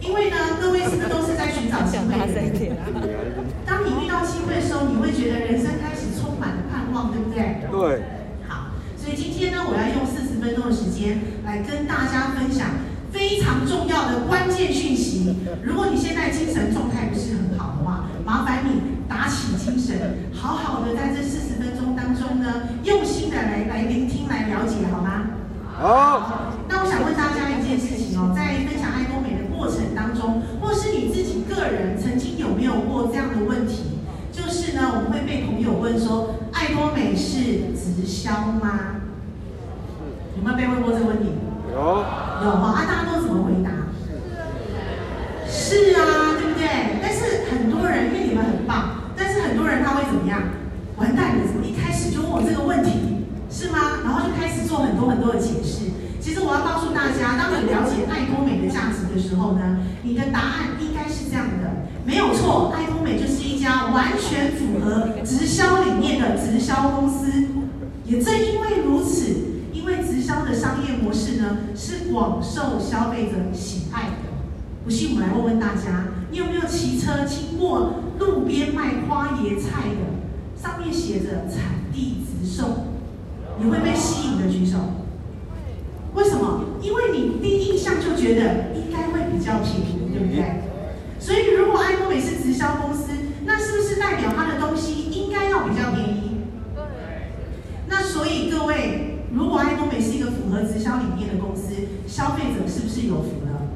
因为呢，各位是不是都是在寻找机会的？当你遇到机会的时候，你会觉得人生开始充满了盼望，对不对？对。好，所以今天呢，我要用四十分钟的时间来跟大家分享非常重要的关键讯息。如果你现在精神状态不是很好的话，麻烦你打起精神，好好的在这四十分钟当中呢，用心的来来聆听、来了解，好吗？好，那我想问大家一件事情哦，在过程当中，或是你自己个人曾经有没有过这样的问题？就是呢，我们会被朋友问说，爱多美是直销吗？有没有被问过这个问题？有，有哈，啊，大家都怎么回答？是啊，对不对？但是很多人，因为你们很棒，但是很多人他会怎么样？完蛋了，怎么一开始就问我这个问题？是吗？然后就开始做很多很多的解释。其实我要告诉大家，当你了解的时候呢，你的答案应该是这样的，没有错，爱多美就是一家完全符合直销理念的直销公司。也正因为如此，因为直销的商业模式呢是广受消费者喜爱的。不信，我们来问问大家，你有没有骑车经过路边卖花椰菜的，上面写着产地直送？你会被吸引的举手。为什么？因为你第一印象就觉得应该比较便宜，对不对？所以如果爱多美是直销公司，那是不是代表它的东西应该要比较便宜？对。那所以各位，如果爱多美是一个符合直销理念的公司，消费者是不是有福了？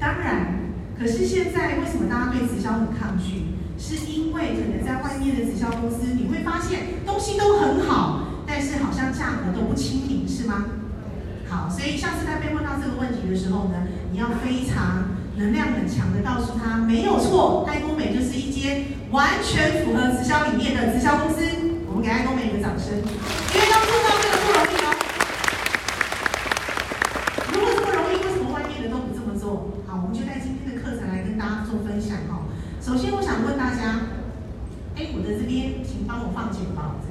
当然。可是现在为什么大家对直销很抗拒？是因为可能在外面的直销公司，你会发现东西都很好。但是好像价格都不亲民，是吗？好，所以下次他被问到这个问题的时候呢，你要非常能量很强的告诉他，没有错，爱多美就是一间完全符合直销理念的直销公司。我们给爱多美一个掌声，因为要做到这个不容易哦。如果这么容易，为什么外面的都不这么做？好，我们就在今天的课程来跟大家做分享哦。首先，我想问大家，哎，我的这边，请帮我放简报。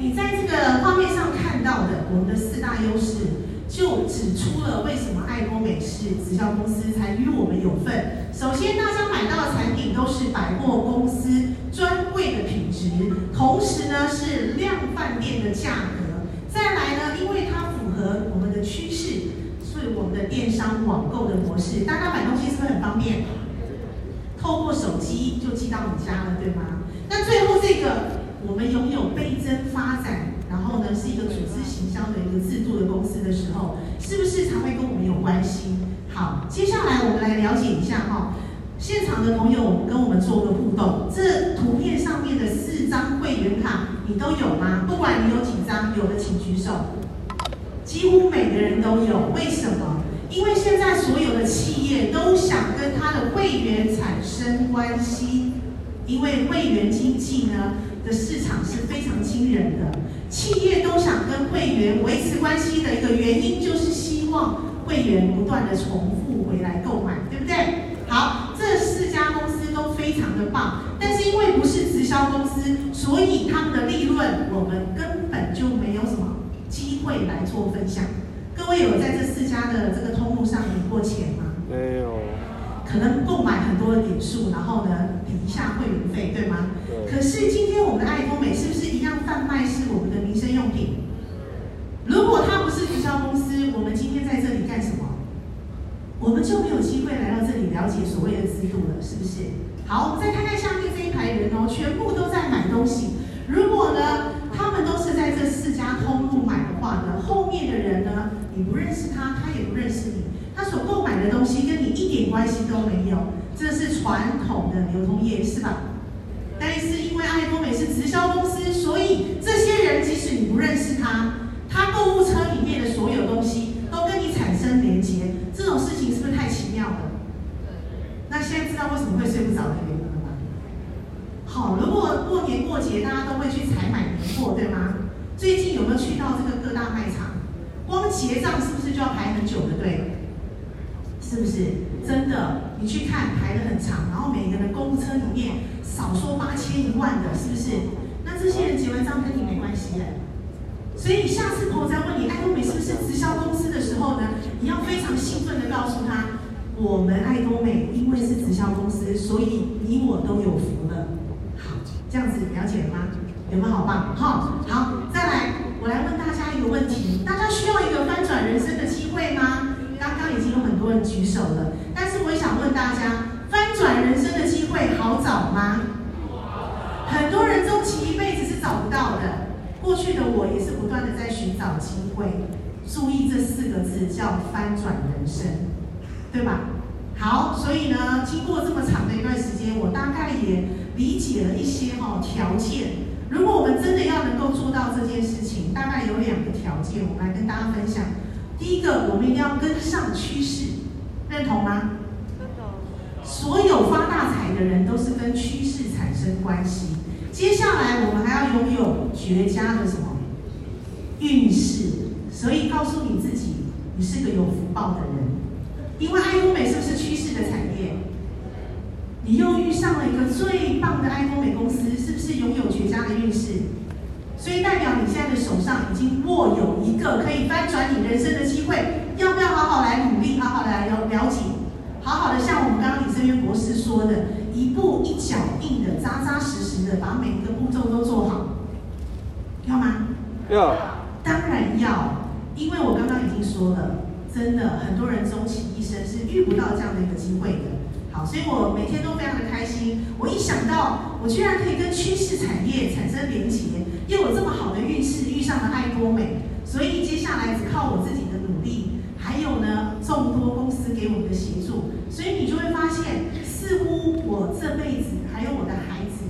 你在这个画面上看到的，我们的四大优势，就指出了为什么爱多美是直销公司才与我们有份。首先，大家买到的产品都是百货公司专柜的品质，同时呢是量贩店的价格。再来呢，因为它符合我们的趋势，所以我们的电商网购的模式，大家买东西是不是很方便？透过手机就寄到你家了，对吗？那最后这个。我们拥有倍增发展，然后呢是一个组织行销的一个制度的公司的时候，是不是才会跟我们有关系？好，接下来我们来了解一下哈，现场的朋友跟我们做个互动。这图片上面的四张会员卡，你都有吗？不管你有几张，有的请举手。几乎每个人都有，为什么？因为现在所有的企业都想跟他的会员产生关系，因为会员经济呢。的市场是非常惊人的，企业都想跟会员维持关系的一个原因，就是希望会员不断的重复回来购买，对不对？好，这四家公司都非常的棒，但是因为不是直销公司，所以他们的利润我们根本就没有什么机会来做分享。各位有在这四家的这个通路上领过钱吗？没有。可能购买很多的点数，然后呢，抵一下会员费，对吗？对。可是今天我们的爱多美是不是一样贩卖是我们生用品？如果它不是直销公司，我们今天在这里干什么？我们就没有机会来到这里了解所谓的制度了，是不是？好，我们再看看下面这一排人哦，全部都在买东西。如果呢，他们都是在这四家通路买的话呢，后面的人呢，你不认识他，他也不认识你，他所购买的东西跟你一点关系都没有，这是传统的流通业，是吧？但是因为爱多美是直销公司，所以这些人即使你不认识他，他购物车里面的所有东西都跟你产生连结，这种事情是不是太奇妙了？那现在知道为什么会睡不着的原因了吗？好，如果过年过节大家都会去采买年货，对吗？最近有没有去到这个各大卖场？光结账是不是就要排很久的队？是不是？真的，你去看排得很长，然后每个人购物车里面少说八千一万的，是不是？那这些人结完账跟你没关系耶。所以下次朋友再问你爱多美是不是直销公司的时候呢，你要非常兴奋的告诉他，我们爱多美因为是直销公司，所以你我都有福了。好，这样子了解了吗？有没有好棒？好，好，再来，我来问大家一个问题：大家需要一个翻转人生的机会吗？刚刚已经有很多人举手了，但是我也想问大家，翻转人生的机会好找吗？很多人终其一辈子是找不到的。过去的我也是不断的在寻找机会。注意这四个字叫翻转人生，对吧？好，所以呢，经过这么长的一段时间，我大概也理解了一些哈条件。如果我们真的要能够做到这件事情，大概有两个条件，我们来跟大家分享。第一个，我们一定要跟上趋势，认同吗？所有发大财的人都是跟趋势产生关系。接下来，我们还要拥有绝佳的什么运势？所以告诉你自己，你是个有福报的人。因为爱多美是不是趋势的产业？你又遇上了一个最棒的爱多美公司，是不是拥有绝佳的运势？所以代表你现在的手上已经握有一个可以翻转你人生的机会，要不要好好来努力，好好来了了解，好好的像我们刚刚李生渊博士说的，一步一脚印的、扎扎实实的把每一个步骤都做好，要吗？要。当然要，因为我刚刚已经说了，真的很多人终其一生是遇不到这样的一个机会的。好，所以我每天都非常的开心。我一想到我居然可以跟趋势产业产生连结，又有这么好的运势，遇上了爱多美，所以接下来只靠我自己的努力，还有呢众多公司给我们的协助，所以你就会发现，似乎我这辈子还有我的孩子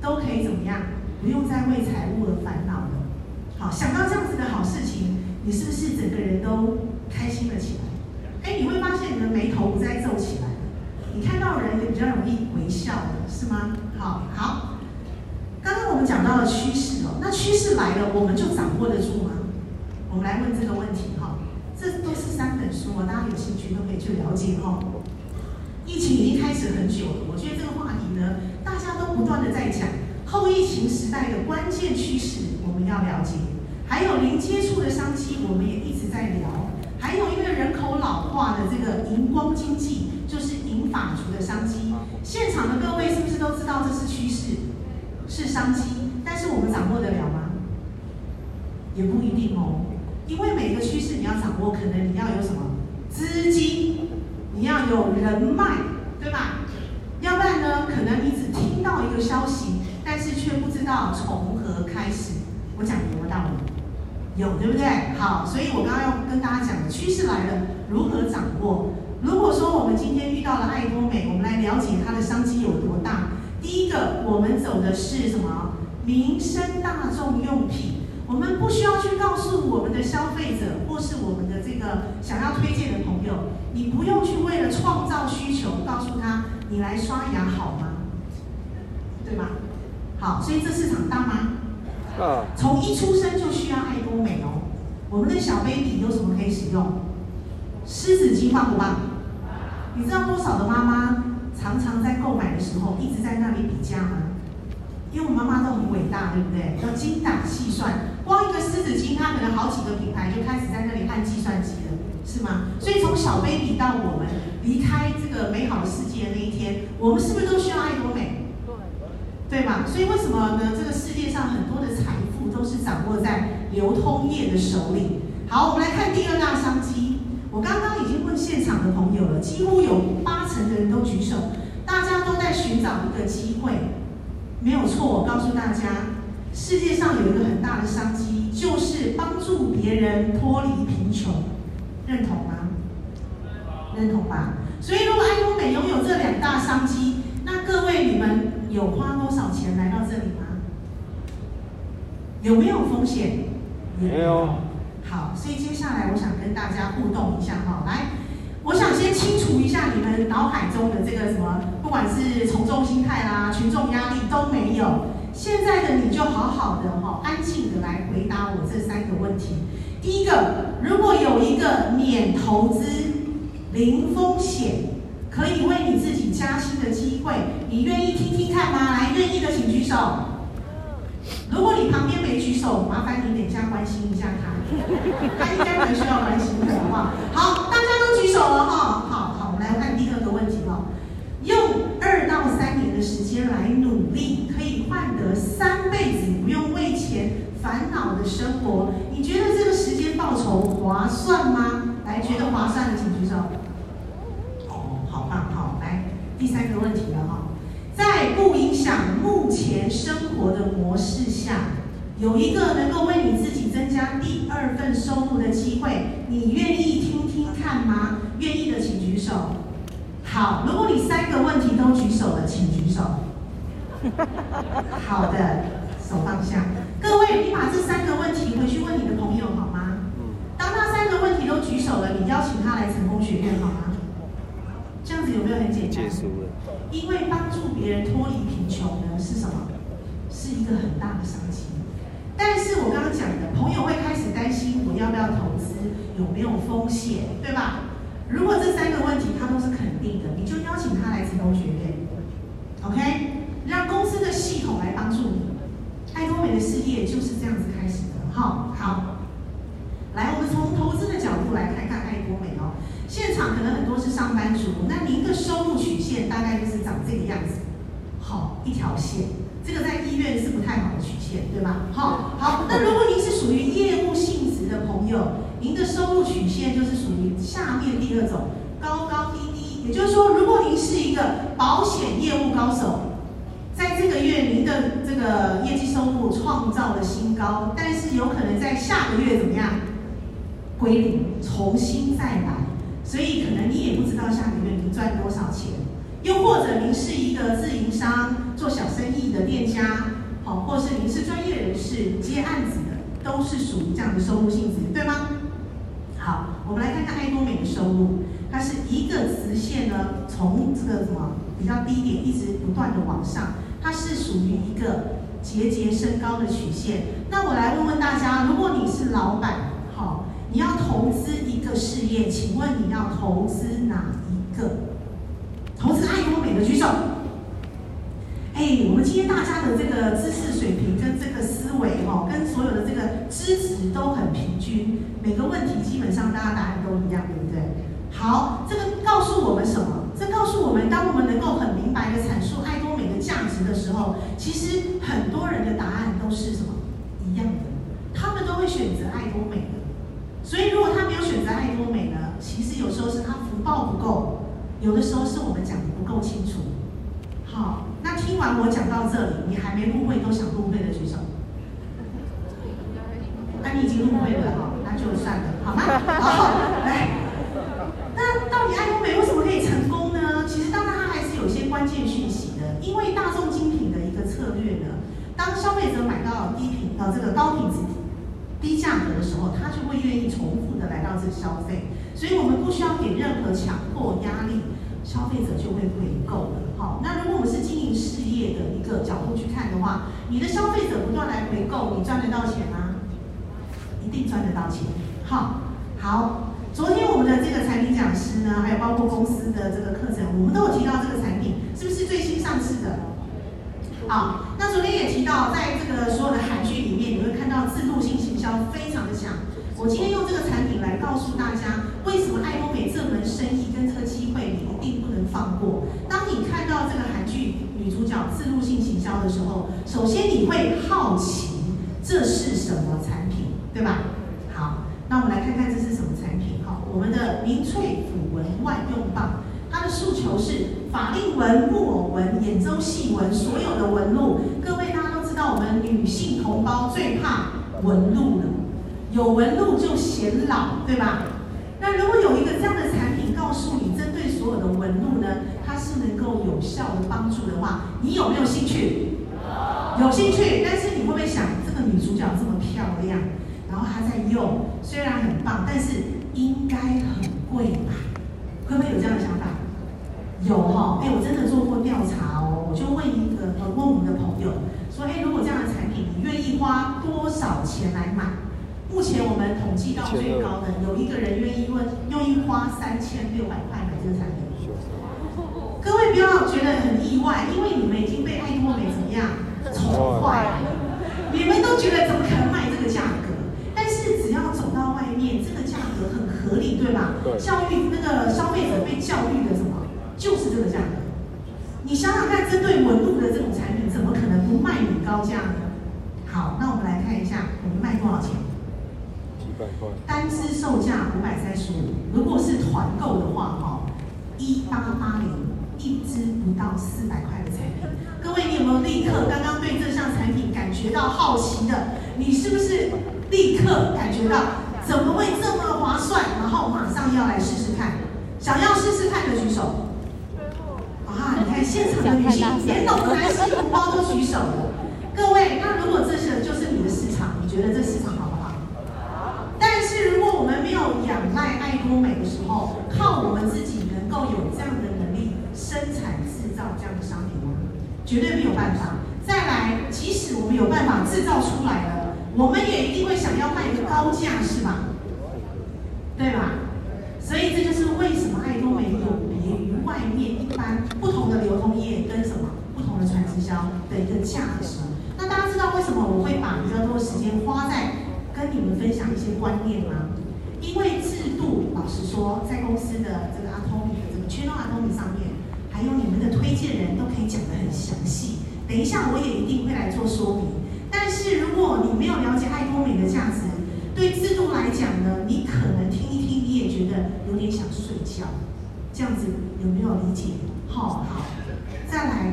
都可以怎么样，不用再为财务而烦恼了。好，想到这样子的好事情，你是不是整个人都开心了起来？哎，你会发现你的眉头不再皱起来了。你看到人也比较容易微笑了，是吗？好，好。刚刚我们讲到了趋势哦，那趋势来了，我们就掌握得住吗？我们来问这个问题哈。这都是三本书，大家有兴趣都可以去了解哈。疫情已经开始很久了，我觉得这个话题呢，大家都不断的在讲后疫情时代的关键趋势，我们要了解。还有零接触的商机，我们也一直在聊。还有因为人口老化的这个荧光经济。就是银发族的商机，现场的各位是不是都知道这是趋势，是商机？但是我们掌握得了吗？也不一定哦，因为每个趋势你要掌握，可能你要有什么资金，你要有人脉，对吧？要不然呢，可能你只听到一个消息，但是却不知道从何开始。我讲有没有道理？有，对不对？好，所以我刚刚要跟大家讲的趋势来了，如何掌握？如果说我们今天遇到了爱多美，我们来了解它的商机有多大。第一个，我们走的是什么？民生大众用品。我们不需要去告诉我们的消费者，或是我们的这个想要推荐的朋友，你不用去为了创造需求，告诉他你来刷牙好吗？对吧？好，所以这市场大吗？啊。从一出生就需要爱多美哦。我们的小 baby 有什么可以使用？湿纸巾棒不棒？你知道多少的妈妈常常在购买的时候一直在那里比价吗？因为我们妈妈都很伟大，对不对？要精打细算，光一个湿纸巾，它可能好几个品牌就开始在那里按计算机了，是吗？所以从小 baby 到我们离开这个美好的世界的那一天，我们是不是都需要爱多美？对吧？所以为什么呢？这个世界上很多的财富都是掌握在流通业的手里。好，我们来看第二大商机。我刚刚已经问现场的朋友了，几乎有八成的人都举手，大家都在寻找一个机会。没有错，我告诉大家，世界上有一个很大的商机，就是帮助别人脱离贫穷。认同吗？认同吧。所以，如果爱多美拥有这两大商机，那各位你们有花多少钱来到这里吗？有没有风险？没有。好，所以接下来我想跟大家互动一下哈。来，我想先清除一下你们脑海中的这个什么，不管是从众心态啦、群众压力都没有。现在的你就好好的哈，安静的来回答我这三个问题。第一个，如果有一个免投资。零风险，可以为你自己加薪的机会，你愿意听听看吗？来，愿意的请举手。如果你旁边没举手，麻烦你等一下关心一下他，他应该蛮需要关心的，好不好？大家都举手了哈。好好，我们来看第二个问题哦。用二到三年的时间来努力，换得三辈子不用为钱烦恼的生活，你觉得这个时间报酬划算吗？来，觉得划算的请举手。哦，好棒，好来第三个问题了哈，在不影响目前生活的模式下，有一个能够为你自己增加第二份收入的机会，你愿意听听看吗？愿意的请举手。好，如果你三个问题都举手了，请举手。好的，手放下。各位，你把这三个问题回去问你的朋友好吗？当他三个问题都举手了，你邀请他来成功学院好吗？这样子有没有很简单？因为帮助别人脱离贫穷呢，是什么？是一个很大的商机。但是我刚刚讲的，朋友会开始担心我要不要投资，有没有风险，对吧？如果这三个问题他都是肯定的，你就邀请他来成功学院，OK？系统来帮助你。爱多美的事业就是这样子开始的，好，好。来，我们从投资的角度来看看爱多美哦。现场可能很多是上班族，那您的收入曲线大概就是长这个样子，好，一条线，这个在医院是不太好的曲线，对吧？好，好，那如果您是属于业务性质的朋友，您的收入曲线就是属于下面第二种，高高低低。也就是说，如果您是一个保险业务高手，在这个月您的这个业绩收入创造了新高，但是有可能在下个月怎么样？归零，重新再来。所以可能你也不知道下个月你赚多少钱，又或者您是一个自营商，做小生意的店家，好，或是您是专业人士接案子的，都是属于这样的收入性质，对吗？好，我们来看看爱多美的收入，它是一个直线呢，从这个什么比较低点一直不断的往上，它是属于一个节节升高的曲线。那我来问问大家，如果你是老板，好。你要投资一个事业，请问你要投资哪一个？投资爱多美的举手。哎，我们今天大家的这个知识水平跟这个思维哈，跟所有的这个知识都很平均，每个问题基本上大家答案都一样，对不对？好，这个告诉我们什么？这告诉我们，当我们能够很明白的阐述爱多美的价值的时候，其实很多人的答案都是什么？一样的，他们都会选择爱多美的。所以，如果他没有选择爱多美呢？其实有时候是他福报不够，有的时候是我们讲的不够清楚。好，那听完我讲到这里，你还没入会都想入会的举手。那你已经入会了哈，那就算了，好吗？好，来。那到底爱多美为什么可以成功呢？其实当然它还是有些关键讯息的，因为大众精品的一个策略呢，当消费者买到低品到这个高品质。低价格的时候，他就会愿意重复的来到这消费，所以我们不需要给任何强迫压力，消费者就会回购了。好，那如果我们是经营事业的一个角度去看的话，你的消费者不断来回购，你赚得到钱吗？一定赚得到钱。好，好，昨天我们的这个产品讲师呢，还有包括公司的这个课程，我们都有提到这个产品是不是最新上市的？好，那昨天也提到，在这个所有的韩剧里面，你会看到自动性行销非常的强。我今天用这个产品来告诉大家，为什么爱多美这门生意跟这个机会你一定不能放过。当你看到这个韩剧女主角自动性行销的时候，首先你会好奇这是什么产品？对吧？那我们来看看这是什么产品哈，我们的明萃抚纹万用棒，它的诉求是法令纹、木偶纹、眼周细纹，所有的纹路，各位大家都知道，我们女性同胞最怕纹路了，有纹路就显老，对吧？那如果有一个这样的产品，告诉你针对所有的纹路呢，它是能够有效的帮助的话，你有没有兴趣？有兴趣，但是你会不会想，这个女主角这么漂亮，然后他在用，虽然很棒，但是应该很贵吧？会不会有这样的想法？有哈，哎，我真的做过调查哦，我就问一个，呃，问我们的朋友说，哎，如果这样的产品，你愿意花多少钱来买？目前我们统计到最高的，有一个人愿意问，愿意花三千六百块买这个产品。各位不要觉得很意外，因为你们已经被爱多美怎么样？宠坏了，你们都觉得怎么可能卖这个价格？但是只要走到外面，这个价格很合理，教育那个消费者被教育的什么，就是这个价格。你想想看，针对纹路的这种产品，怎么可能不卖你高价呢？好，那我们来看一下，我们卖多少钱？几百块。单支售价五百三十五，如果是团购的话，哈，一八八零。一支不到四百块的产品，各位，你有没有立刻刚刚对这项产品感觉到好奇的？你是不是立刻感觉到怎么会这么划算？然后马上要来试试看，想要试试看的举手。啊，你看现场的女性，连我们男性同胞都举手了。各位，那如果这些就是你的市场，你觉得这市场好不好？但是如果我们没有仰赖爱多美的时候，靠我们自己能够有这样的能力。生产制造这样的商品吗？绝对没有办法。再来，即使我们有办法制造出来了，我们也一定会想要卖一个高价，是吧？对吧？所以这就是为什么爱多美有别于外面一般不同的流通业跟什么不同的传直销的一个价值。那大家知道为什么我会把比较多时间花在跟你们分享一些观念吗？因为制度，老实说，在公司的这个阿托米的这个 Channel 阿托米上面。还有你们的推荐人都可以讲得很详细，等一下我也一定会来做说明。但是如果你没有了解爱多美的价值，对制度来讲呢，你可能听一听你也觉得有点想睡觉，这样子有没有理解？好好，再来，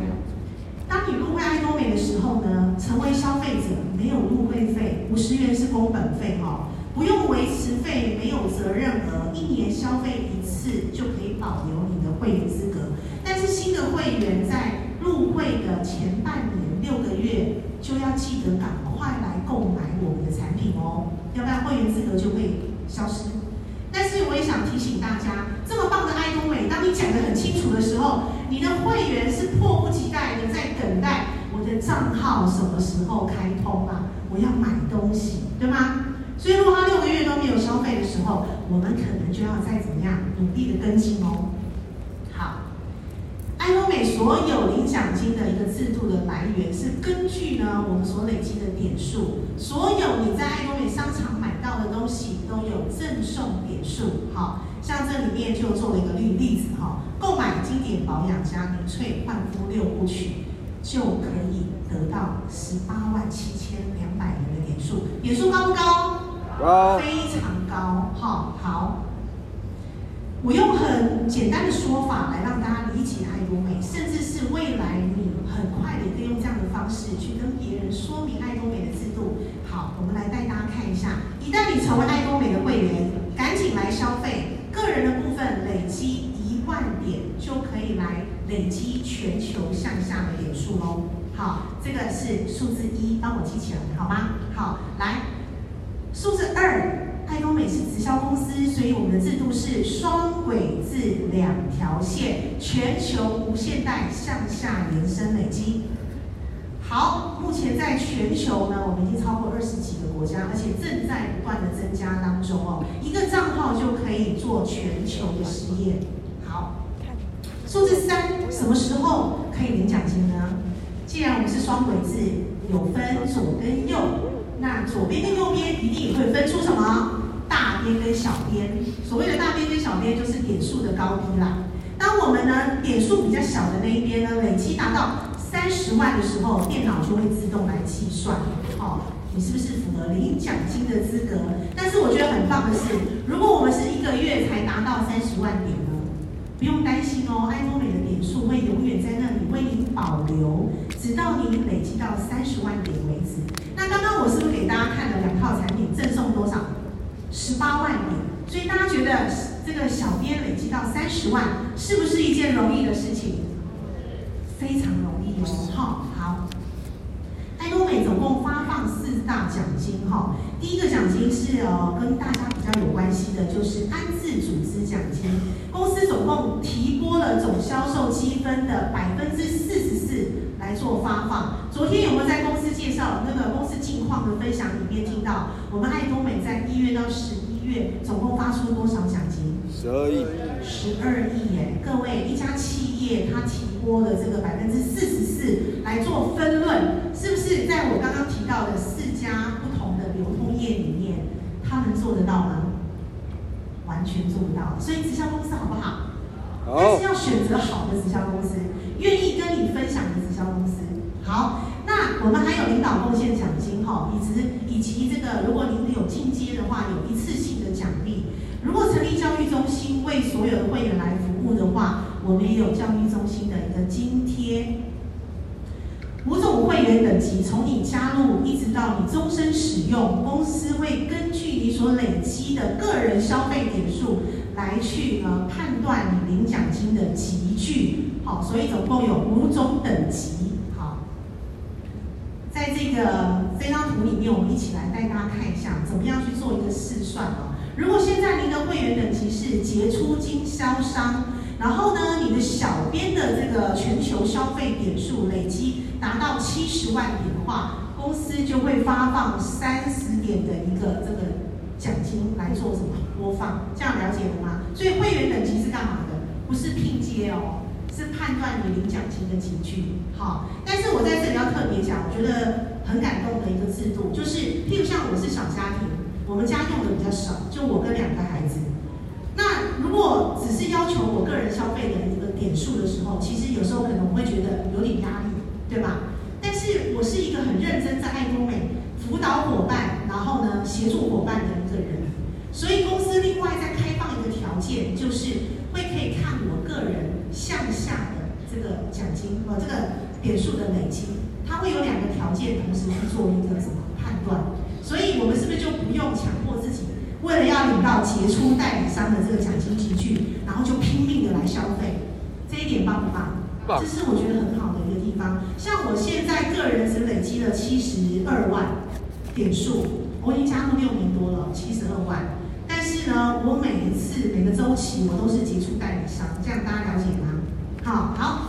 当你入会爱多美的时候呢，成为消费者没有入会费，五十元是工本费哈，不用维持费，没有责任额，一年消费一次就可以保留你的会员资格。但是新的会员在入会的前半年六个月就要记得赶快来购买我们的产品哦，要不然会员资格就会消失。但是我也想提醒大家，这么棒的爱多美，当你讲得很清楚的时候，你的会员是迫不及待的在等待我的账号什么时候开通啊？我要买东西，对吗？所以如果他六个月都没有消费的时候，我们可能就要再怎么样努力的跟进哦。爱多美所有领奖金的一个制度的来源是根据呢我们所累积的点数，所有你在爱多美商场买到的东西都有赠送点数，好，像这里面就做了一个例例子哈，购买经典保养加凝萃焕肤六部曲就可以得到十八万七千两百元的点数，点数高不高？高，非常高，好，好。我用很简单的说法来让大家理解爱多美，甚至是未来你很快的可以用这样的方式去跟别人说明爱多美的制度。好，我们来带大家看一下，一旦你成为爱多美的会员，赶紧来消费，个人的部分累积一万点就可以来累积全球向下的点数哦。好，这个是数字一，帮我记起来，好吗？好，来，数字二。爱多美是直销公司，所以我们的制度是双轨制两条线，全球无限带向下延伸累积。好，目前在全球呢，我们已经超过二十几个国家，而且正在不断的增加当中哦。一个账号就可以做全球的实验。好，数字三，什么时候可以领奖金呢？既然我们是双轨制，有分左跟右，那左边跟右边一定也会分出什么？大边跟小边，所谓的大边跟小边就是点数的高低啦。当我们呢点数比较小的那一边呢，累积达到三十万的时候，电脑就会自动来计算，哦，你是不是符合领奖金的资格？但是我觉得很棒的是，如果我们是一个月才达到三十万点呢，不用担心哦，爱多美的点数会永远在那里为你保留，直到你累积到三十万点为止。那刚刚我是不是给大家看了两套产品，赠送多少？十八万年。所以大家觉得这个小编累积到三十万，是不是一件容易的事情？非常容易哦，好，好。爱多美总共发放四大奖金哈，第一个奖金是呃跟大家比较有关系的，就是安置组织奖金，公司总共提拨了总销售积分的百分之四十四来做发放。昨天有没有在公司介绍那个公司近况的分享里面听到，我们爱多美在一月到十一月总共发出多少奖金？十二亿。十二亿耶！各位，一家企业它提拨了这个百分之四十四来做分论，是不是在我刚刚提到的四家不同的流通业里面，他们做得到吗？完全做不到。所以直销公司好不好？好。但是要选择好的直销公司，愿意跟你分享的直销公司。好，那我们还有领导贡献奖金哈，以及以及这个，如果您有进阶的话，有一次性的奖励。如果成立教育中心为所有的会员来服务的话，我们也有教育中心的一个津贴。五种会员等级，从你加入一直到你终身使用，公司会根据你所累积的个人消费点数来去呃判断你领奖金的级距。好，所以总共有五种等级。好，在这个这张图里面，我们一起来带大家看一下，怎么样去做一个试算哦。如果现在您的会员等级是杰出经销商，然后呢，你的小编的这个全球消费点数累积达到七十万点的话，公司就会发放三十点的一个这个奖金来做什么播放？这样了解了吗？所以会员等级是干嘛的？不是拼接哦，是判断你领奖金的级距。好，但是我在这里要特别讲，我觉得很感动的一个制度，就是譬如像我是小家庭。我们家用的比较少，就我跟两个孩。如果只是要求我个人消费的一个点数的时候，其实有时候可能会觉得有点压力，对吧？但是我是一个很认真在爱多美辅导伙伴，然后呢协助伙伴的一个人。所以公司另外再开放一个条件，就是会可以看我个人向下的这个奖金和这个点数的累积，它会有两个条件同时去做一个什么判断。所以，我们是不是就不用强迫自己，为了要领到杰出代理商的这个奖金集聚，然后就拼命的来消费？这一点棒不棒？棒。这是我觉得很好的一个地方。像我现在个人只累积了七十二万点数，我已经加入六年多了，七十二万。但是呢，我每一次每个周期我都是杰出代理商，这样大家了解吗？好，好。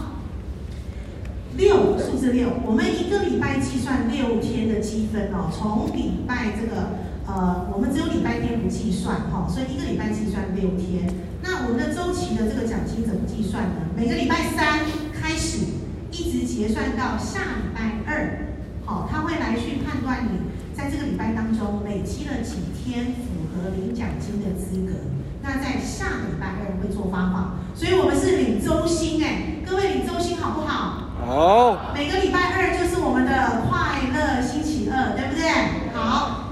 六，数字六，我们一个礼拜计算六天的积分哦。从礼拜这个呃，我们只有礼拜天不计算哈，所以一个礼拜计算六天。那我们的周期的这个奖金怎么计算呢？每个礼拜三开始，一直结算到下礼拜二，好，他会来去判断你在这个礼拜当中累积了几天符合领奖金的资格。那在下礼拜二会做发放，所以我们是领周薪哎，各位领周薪好不好？好，每个礼拜二就是我们的快乐星期二，对不对？好，来，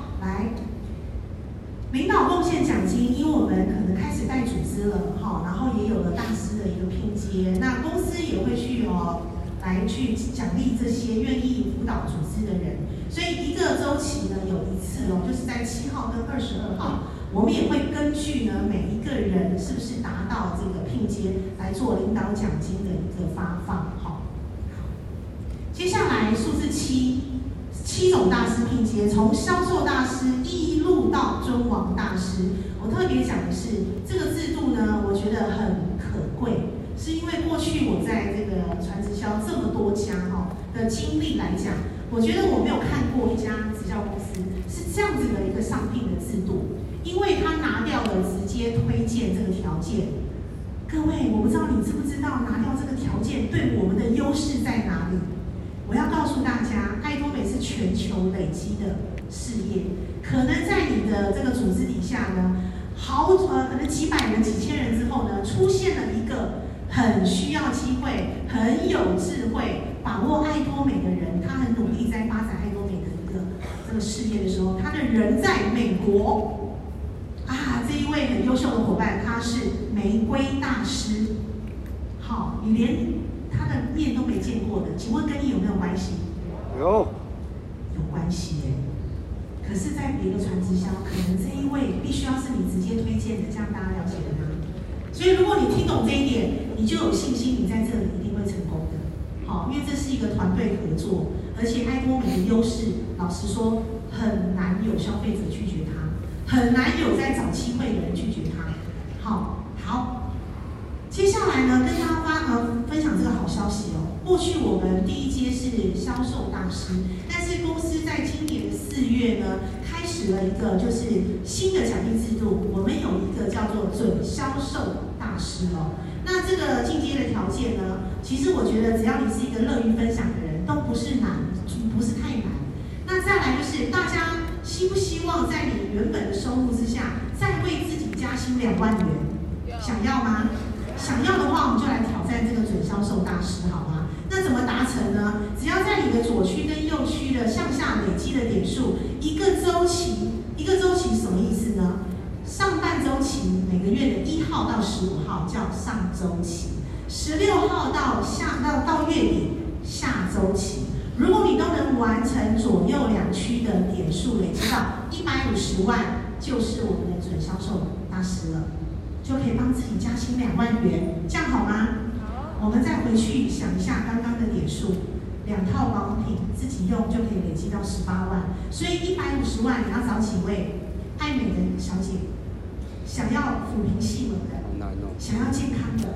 领导贡献奖金，因为我们可能开始带组织了，哈，然后也有了大师的一个拼接，那公司也会去哦，来去奖励这些愿意辅导组织的人，所以一个周期呢有一次哦，就是在七号跟二十二号，我们也会根据呢每一个人是不是达到这个拼接来做领导奖金的一个发放，哈。接下来数字七，七种大师拼接，从销售大师一路到尊王大师。我特别讲的是这个制度呢，我觉得很可贵，是因为过去我在这个传直销这么多家哈的经历来讲，我觉得我没有看过一家直销公司是这样子的一个上聘的制度，因为他拿掉了直接推荐这个条件。各位，我不知道你知不知道拿掉这个条件对我们的优势在哪里？我要告诉大家，爱多美是全球累积的事业，可能在你的这个组织底下呢，好呃，可能几百人、几千人之后呢，出现了一个很需要机会、很有智慧、把握爱多美的人，他很努力在发展爱多美的一个这个事业的时候，他的人在美国啊。这一位很优秀的伙伴，他是玫瑰大师。好，你连他的面都没见过的，请问跟你有没有关系？有，有关系耶。可是，在别的传直销，可能这一位必须要是你直接推荐的，这样大家了解了吗？所以，如果你听懂这一点，你就有信心，你在这里一定会成功的。好，因为这是一个团队合作，而且爱多美的优势，老实说，很难有消费者拒绝它，很难有在找机会的人拒绝它。好，好，接下来呢，跟大家发呃分享这个好消息哦。过去我们第一阶是销售大师，但是公司在今年四月呢，开始了一个就是新的奖励制度，我们有一个叫做准销售大师哦。那这个进阶的条件呢，其实我觉得只要你是一个乐于分享的人，都不是难，不是太难。那再来就是大家希不希望在你原本的收入之下，再为自己加薪两万元？想要吗？想要的话，我们就来挑战这个准销售大师，好吗？那怎么达成呢？只要在你的左区跟右区的向下累积的点数，一个周期，一个周期什么意思呢？上半周期每个月的一号到十五号叫上周期，十六号到下到到月底下周期。如果你都能完成左右两区的点数累积到一百五十万，就是我们的准销售大师了，就可以帮自己加薪两万元，这样好吗？我们再回去想一下刚刚的点数，两套保养品自己用就可以累积到十八万，所以一百五十万你要找几位爱美的小姐，想要抚平细纹的，想要健康的，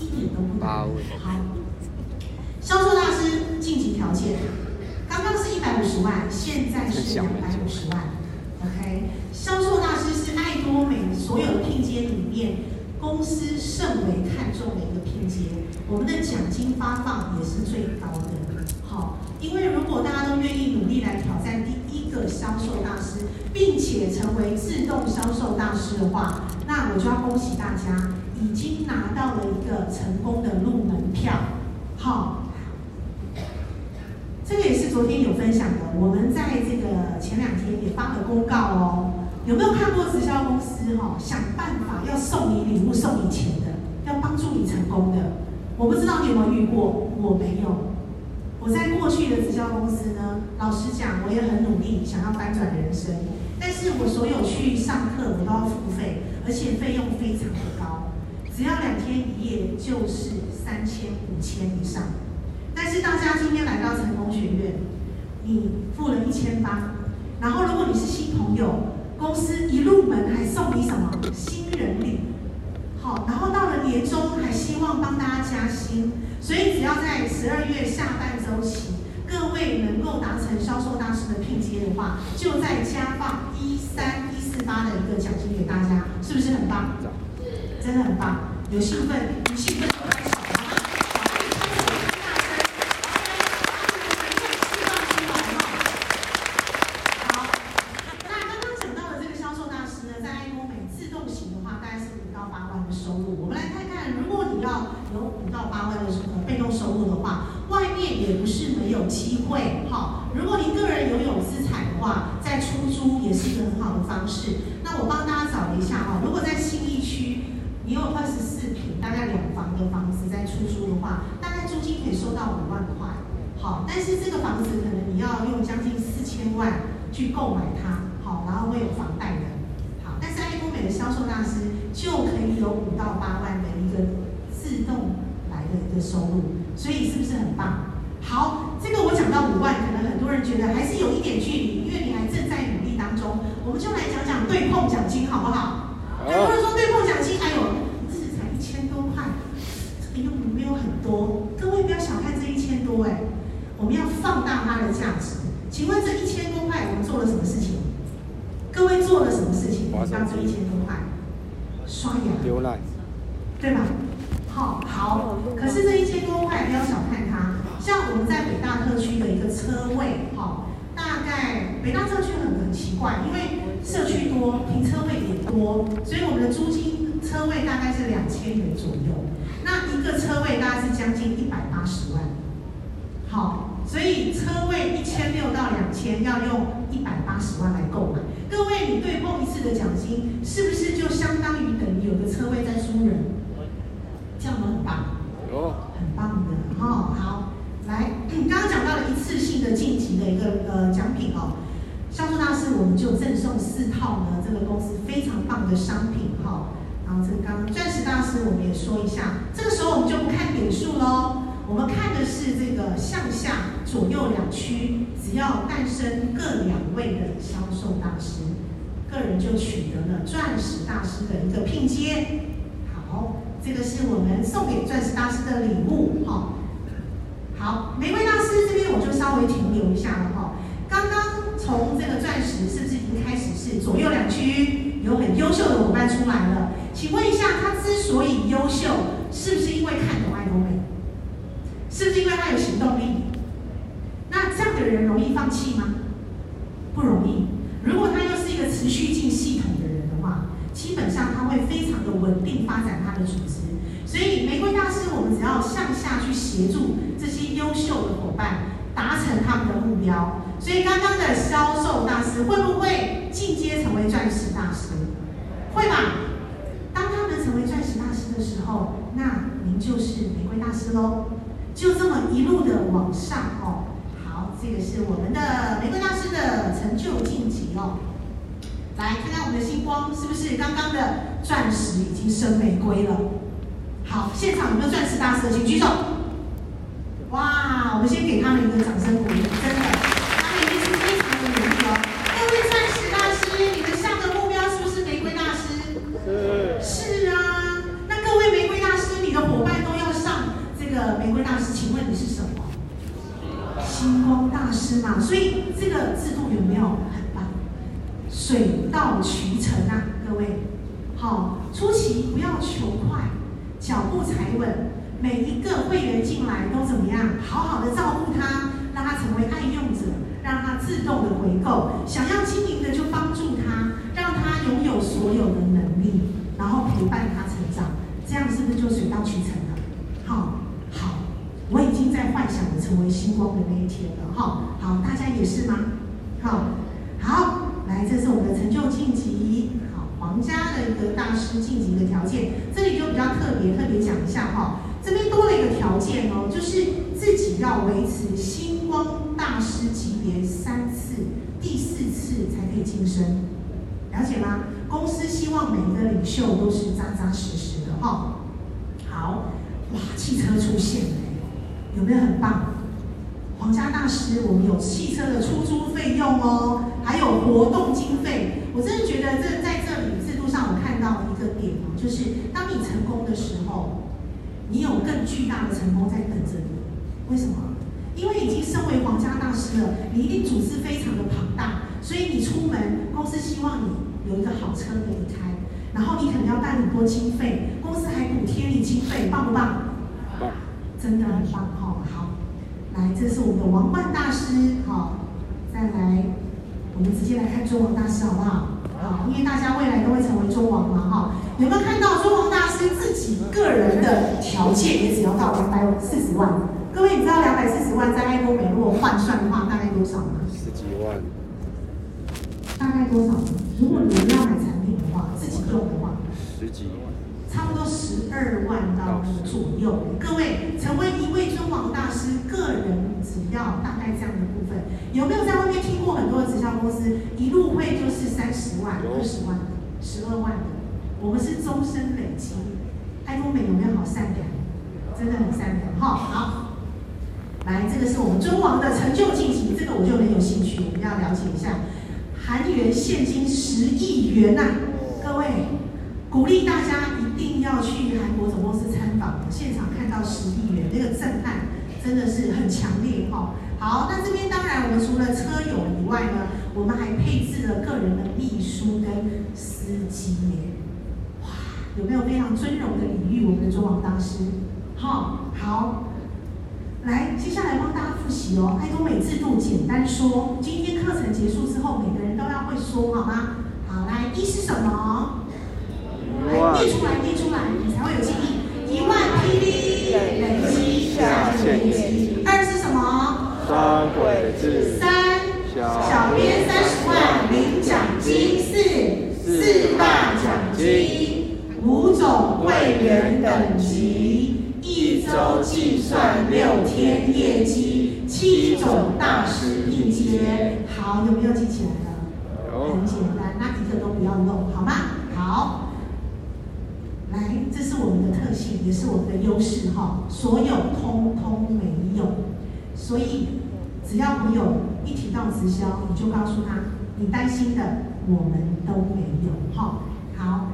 一点都不难。好，销售大师晋级条件，刚刚是一百五十万，现在是两百五十万。OK，销售大师是爱多美所有的聘阶里面。公司甚为看重的一个拼接，我们的奖金发放也是最高的。好，因为如果大家都愿意努力来挑战第一个销售大师，并且成为自动销售大师的话，那我就要恭喜大家，已经拿到了一个成功的入门票。好，这个也是昨天有分享的，我们在这个前两天也发了公告哦。有没有看过直销公司哈、哦？想办法要送你礼物、送你钱的，要帮助你成功的。我不知道你有没有遇过，我没有。我在过去的直销公司呢，老实讲，我也很努力，想要翻转人生。但是我所有去上课，我都要付费，而且费用非常的高，只要两天一夜就是三千、五千以上。但是大家今天来到成功，你付了一千八，然后如果你是新朋友。公司一入门还送你什么新人礼，好，然后到了年终还希望帮大家加薪，所以只要在十二月下半周期，各位能够达成销售大师的聘阶的话，就再加放一三一四八的一个奖金给大家，是不是很棒？真的很棒，有兴奋，有兴奋。大概租金可以收到五万块，好但是这个房子可能你要用将近四千万去购买它，好，然后会有房贷的，好。但是爱多美的销售大师就可以有五到八万的一个自动来的一个收入，所以是不是很棒？好，这个我讲到五万，可能很多人觉得还是有一点距离，因为你还正在努力当中。我们就来讲讲对碰奖金好不好？很多人说对碰奖金，哎呦，这才一千多块，这个又没有很多。各位不要小看这一千多，哎。我们要放大它的价值。请问这一千多块，我们做了什么事情？各位做了什么事情？当这一千多块刷牙、浏览，对吧？好，好。可是这一千多块，不要小看它。像我们在北大特区的一个车位，哈，大概北大特区很很奇怪，因为社区多，停车位也多，所以我们的租金车位大概是两千元左右。那一个车位大概是将近一百八十万。好，所以车位一千六到两千要用一百八十万来购买。各位，你对碰一次的奖金，是不是就相当于等于有个车位在输人？这样都很棒，哦，很棒的哈。好，来，刚刚讲到了一次性的晋级的一个呃奖品哦。销售大师，我们就赠送四套呢，这个公司非常棒的商品哈。然后这刚刚钻石大师，我们也说一下，这个时候我们就不看点数喽。我们看的是这个向下左右两区，只要诞生各两位的销售大师，个人就取得了钻石大师的一个聘接。好，这个是我们送给钻石大师的礼物。哈，好，玫瑰大师这边我就稍微停留一下了哈。刚刚从这个钻石是不是已经开始是左右两区有很优秀的伙伴出来了？请问一下，他之所以优秀，是不是因为看懂爱多美？是不是因为他有行动力？那这样的人容易放弃吗？不容易。如果他又是一个持续进系统的人的话，基本上他会非常的稳定发展他的组织。所以玫瑰大师，我们只要向下去协助这些优秀的伙伴达成他们的目标。所以刚刚的销售大师会不会进阶成为钻石大师？会吧。当他们成为钻石大师的时候，那您就是玫瑰大师喽。就这么一路的往上哦，好，这个是我们的玫瑰大师的成就晋级哦。来看看我们的星光是不是刚刚的钻石已经升玫瑰了？好，现场有没有钻石大师的，请举手。哇，我们先给他们一个掌声鼓励，真的，他们一定是非常的努力哦。各位钻石大师，你们下个目标是不是玫瑰大师？是。是啊，那各位玫瑰大师，你的伙伴都要上这个。玫瑰大师，请问你是什么？星光大师嘛，所以这个制度有没有很棒？水到渠成啊，各位，好，初期不要求快，脚步踩稳，每一个会员来都怎么样？好好的照顾他，让他成为爱用者，让他自动的回购，想要经营的就帮助他，让他拥有所有的能力，然后陪伴他成长，这样是不是就水到渠成了？好。好我已经在幻想着成为星光的那一天了，哈，好，大家也是吗？好，好，来，这是我们的成就晋级，好，皇家的一个大师晋级的条件，这里就比较特别，特别讲一下哈，多了一个条件哦，就是自己要维持星光大师级别三次，第四次才可以晋升，了解吗？公司希望每一个领袖都是扎扎实实的哈，好，哇，汽车出现了。有没有很棒？皇家大师，我们有汽车的出租费用哦，还有活动经费。我真的觉得这在这里制度上，我看到一个点哦，就是当你成功的时候，你有更巨大的成功在等着你。为什么？因为已经身为皇家大师了，你一定组织非常的庞大，所以你出门，公司希望你有一个好车给你开，然后你可能要带很多经费，公司还补贴你经费，棒不棒？棒真的很棒哈！好，来，这是我们的王冠大师，好，再来，我们直接来看中王大师好不好？好，因为大家未来都会成为中王嘛哈。有没有看到中王大师自己个人的条件也只要到两百四十万？各位，你知道两百四十万在爱多美如果换算的话，大概多少吗？十几万。大概多少？如果你要买产品的话，自己用的话，十几万。差不多十二万到左右，各位成为一位中王大师，个人只要大概这样的部分，有没有在外面听过很多的直销公司一入会就是三十万、二十万、十二万？我们是终身累积。爱多美有没有好善良？真的很善良哈。好，来，这个是我们尊王的成就晋级，这个我就很有兴趣，我们要了解一下。韩元现金十亿元呐、各位鼓励大家。一定要去韩国总公司参访，现场看到十亿元，那个震撼真的是很强烈哈。好，那这边当然我们除了车友以外呢，我们还配置了个人的秘书跟司机耶。有没有非常尊荣的礼遇我们的中王大师？好、好，来，接下来帮大家复习哦。爱多美制度简单说，今天课程结束之后，每个人都要会说，好吗？好，来，一是什么？来，念出来，念出来，你才会有记忆。一万霹雳人机下陷阱。二是什么？三鬼制。三小小编三十万领奖金。四四大奖金。种会员等级，一周计算六天业绩，七种大师拼接。好，有没有记起来了？很简单，那一个都不要漏，好吗？好，来，这是我们的特性，也是我们的优势哈。所有通通没有，所以只要朋友一提到直销，你就告诉他，你担心的我们都没有哈。好，再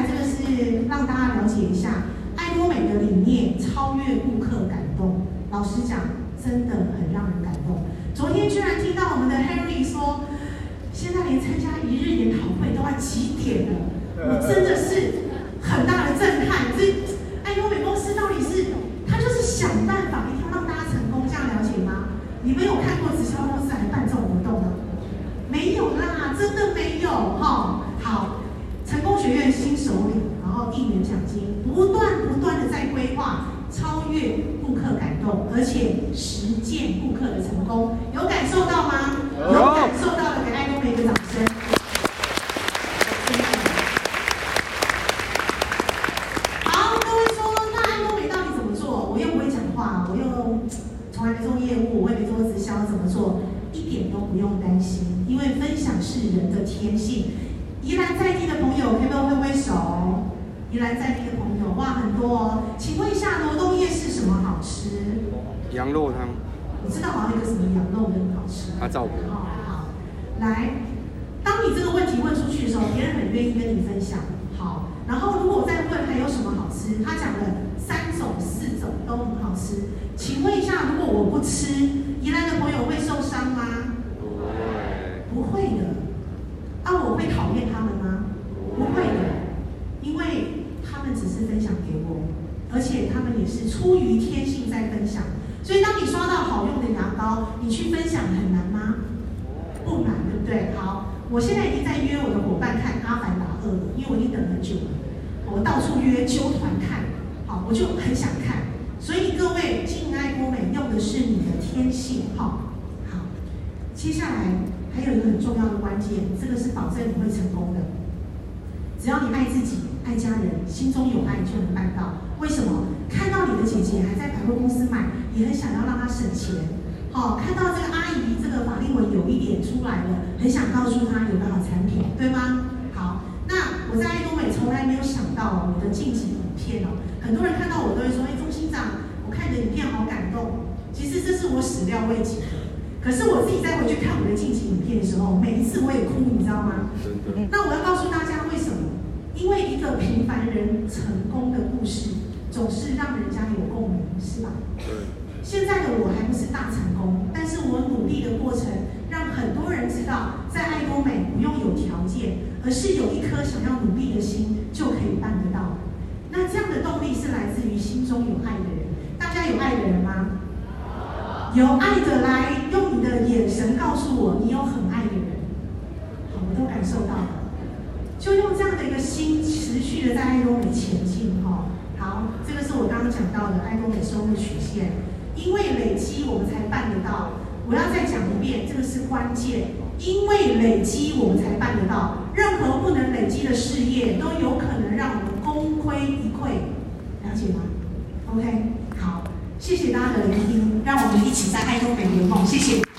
来这个是让大家了解一下爱多美的理念，超越顾客感动。老实讲，真的很让人感动。昨天居然听到我们的 Henry 说，现在连参加一日研讨会都要几点了，我真的是很大的震撼。这爱多美公司到底是，他就是想办法一定要让大家成功，这样了解吗？你们有看过直销公司还办这种活动吗？没有啦，真的没有哈。一元奖金，不断不断的在规划，超越顾客感动，而且实践顾客的成功，有感受到吗？有，有感受到的，给爱多美一个掌声。好，各位说，那爱多美到底怎么做？我又不会讲话，我又从来没做业务，我也没做直销，怎么做？一点都不用担心，因为分享是人的天性。宜兰在地的朋友，可以不可以挥挥手？宜兰在地的朋友，哇，很多哦。请问一下，罗东夜市什么好吃？羊肉汤。我知道好像有个什么羊肉很好吃。他照顾。好，好，来，当你这个问题问出去的时候，别人很愿意跟你分享。好，然后如果我再问还有什么好吃，他讲了三种、四种都很好吃。请问一下，如果我不吃，宜兰的朋友会受伤吗？不会。不会的。那、啊、我会讨厌他们吗？不会的，因为他们只是分享给我，而且他们也是出于天性在分享。所以当你刷到好用的牙膏，你去分享很难吗？不难，对不对？好，我现在已经在约我的伙伴看《阿凡达二》了，因为我已经等很久了。我到处约揪团看，好，我就很想看。所以各位，经营爱多美用的是你的天性，好，好，接下来。还有一个很重要的关键，这个是保证你会成功的。只要你爱自己、爱家人，心中有爱，就能办到。为什么？看到你的姐姐还在百货公司买，也很想要让她省钱。好、哦，看到这个阿姨这个法令纹有一点出来了，很想告诉她有个好产品，对吗？好，那我在爱多美从来没有想到我的近期影片哦，很多人看到我都会说：“哎，钟心长，我看你的影片好感动。”其实这是我始料未及的。可是我自己再回去看我的近期影片的时候，每一次我也哭，你知道吗？那我要告诉大家为什么？因为一个平凡人成功的故事，总是让人家有共鸣，是吧？现在的我还不是大成功，但是我努力的过程，让很多人知道，在爱多美不用有条件，而是有一颗想要努力的心就可以办得到。那这样的动力是来自于心中有爱的人。大家有爱的人吗？有爱的来用你的眼神告诉我，你有很爱的人。好，我都感受到了。就用这样的一个心，持续的在爱多美前进哈。好，这个是我刚刚讲到的爱多美收入曲线，因为累积我们才办得到。我要再讲一遍，这个是关键，因为累积我们才办得到。任何不能累积的事业，都有可能让我们功亏一篑。了解吗？OK 好。谢谢大家的聆听，让我们一起在爱多美圆梦。谢谢。